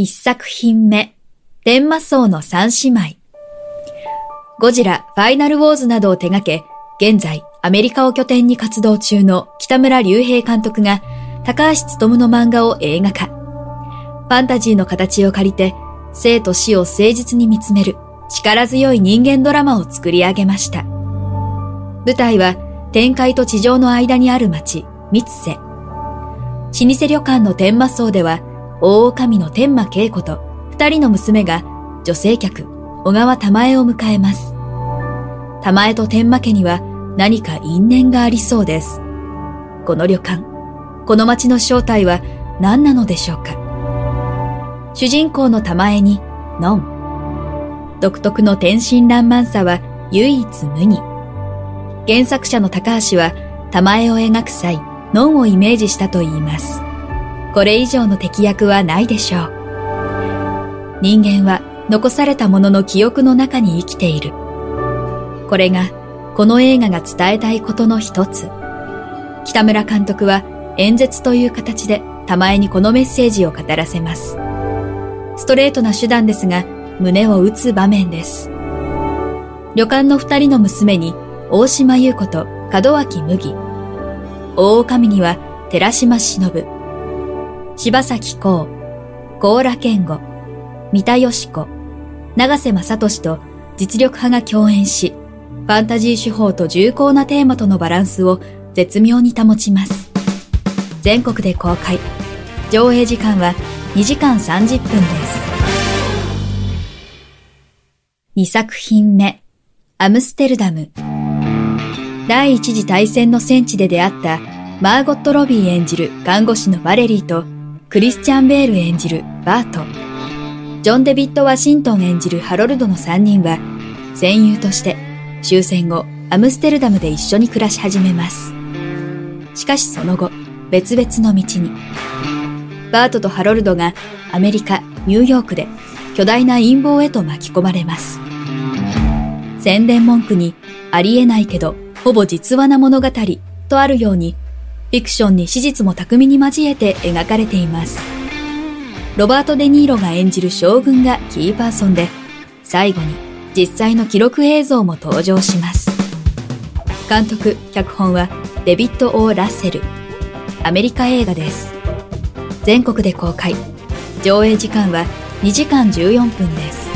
一作品目天魔荘の三姉妹ゴジラ、ファイナルウォーズなどを手掛け、現在アメリカを拠点に活動中の北村隆平監督が高橋努の漫画を映画化。ファンタジーの形を借りて生と死を誠実に見つめる力強い人間ドラマを作り上げました。舞台は天界と地上の間にある町、三瀬。老舗旅館の天魔荘では大女の天魔恵子と二人の娘が女性客、小川玉江を迎えます。玉江と天魔家には何か因縁がありそうです。この旅館、この町の正体は何なのでしょうか主人公の玉江に、ノン。独特の天真爛漫さは唯一無二。原作者の高橋は玉江を描く際、ノンをイメージしたと言います。これ以上の敵役はないでしょう。人間は残されたものの記憶の中に生きている。これがこの映画が伝えたいことの一つ。北村監督は演説という形で玉江にこのメッセージを語らせます。ストレートな手段ですが、胸を打つ場面です。旅館の二人の娘に、大島優子と門脇麦。大女には、寺島忍。柴咲コウ、高良健吾、三田よ子、長瀬正俊と実力派が共演し、ファンタジー手法と重厚なテーマとのバランスを絶妙に保ちます。全国で公開。上映時間は2時間30分です。2作品目、アムステルダム。第一次大戦の戦地で出会ったマーゴット・ロビー演じる看護師のバレリーとクリスチャン・ベール演じるバート。ジョン・デビッド・ワシントン演じるハロルドの3人は戦友として終戦後、アムステルダムで一緒に暮らし始めます。しかしその後、別々の道に。バートとハロルドがアメリカ、ニューヨークで巨大な陰謀へと巻き込まれます。宣伝文句にありえないけど、ほぼ実話な物語とあるように、フィクションに史実も巧みに交えて描かれています。ロバート・デ・ニーロが演じる将軍がキーパーソンで、最後に実際の記録映像も登場します。監督、脚本はデビッド・オー・ラッセル。アメリカ映画です。全国で公開。上映時間は2時間14分です。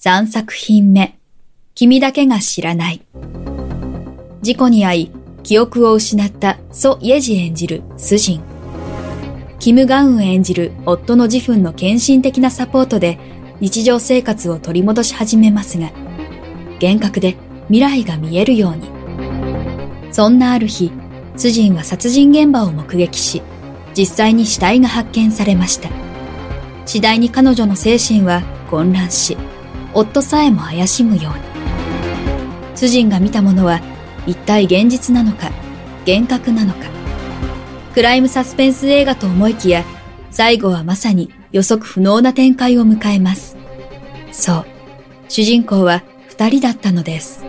3作品目。君だけが知らない。事故に遭い、記憶を失ったソ・イェジ演じるスジン。キム・ガウン演じる夫の自分の献身的なサポートで日常生活を取り戻し始めますが、幻覚で未来が見えるように。そんなある日、ツジンは殺人現場を目撃し、実際に死体が発見されました。次第に彼女の精神は混乱し、夫さえも怪しむように。ツジンが見たものは一体現実なのか、幻覚なのか。クライムサスペンス映画と思いきや、最後はまさに予測不能な展開を迎えます。そう、主人公は二人だったのです。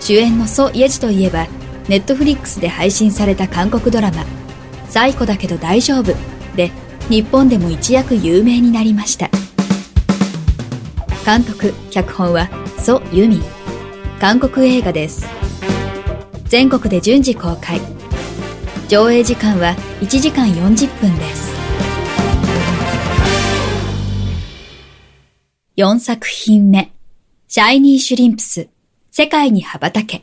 主演のソ・イェジといえば、ネットフリックスで配信された韓国ドラマ、サイコだけど大丈夫で、日本でも一躍有名になりました。監督、脚本はソ・ユミ。韓国映画です。全国で順次公開。上映時間は1時間40分です。4作品目、シャイニーシュリンプス、世界に羽ばたけ。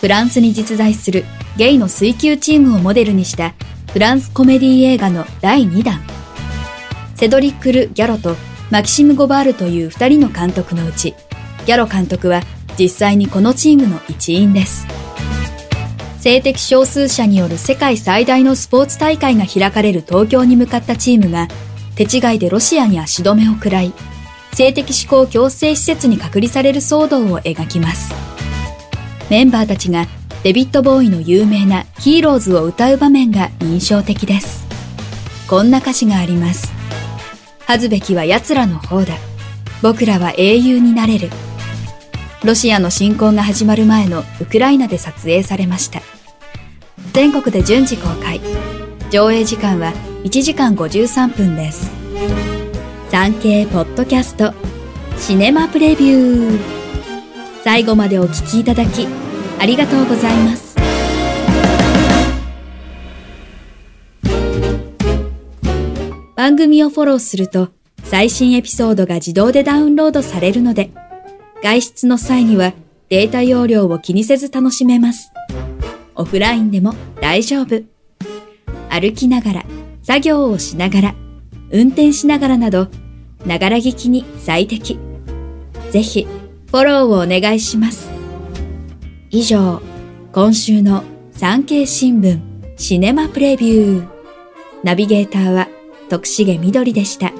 フランスに実在するゲイの水球チームをモデルにしたフランスコメディ映画の第2弾。セドリックル・ギャロとマキシム・ゴバールという2人の監督のうち、ギャロ監督は実際にこのチームの一員です。性的少数者による世界最大のスポーツ大会が開かれる東京に向かったチームが、手違いでロシアに足止めを食らい、性的指向強制施設に隔離される騒動を描きます。メンバーたちがデビッド・ボーイの有名なヒーローズを歌う場面が印象的です。こんな歌詞があります。恥ずべきは奴らの方だ。僕らは英雄になれる。ロシアの侵攻が始まる前のウクライナで撮影されました。全国で順次公開。上映時間は1時間53分です。産経ポッドキャストシネマプレビュー最後までお聴きいただきありがとうございます。番組をフォローすると最新エピソードが自動でダウンロードされるので外出の際にはデータ容量を気にせず楽しめます。オフラインでも大丈夫。歩きながら、作業をしながら、運転しながらなど、ながら聞きに最適。ぜひ、フォローをお願いします。以上、今週の産経新聞シネマプレビュー。ナビゲーターは徳重みどりでした。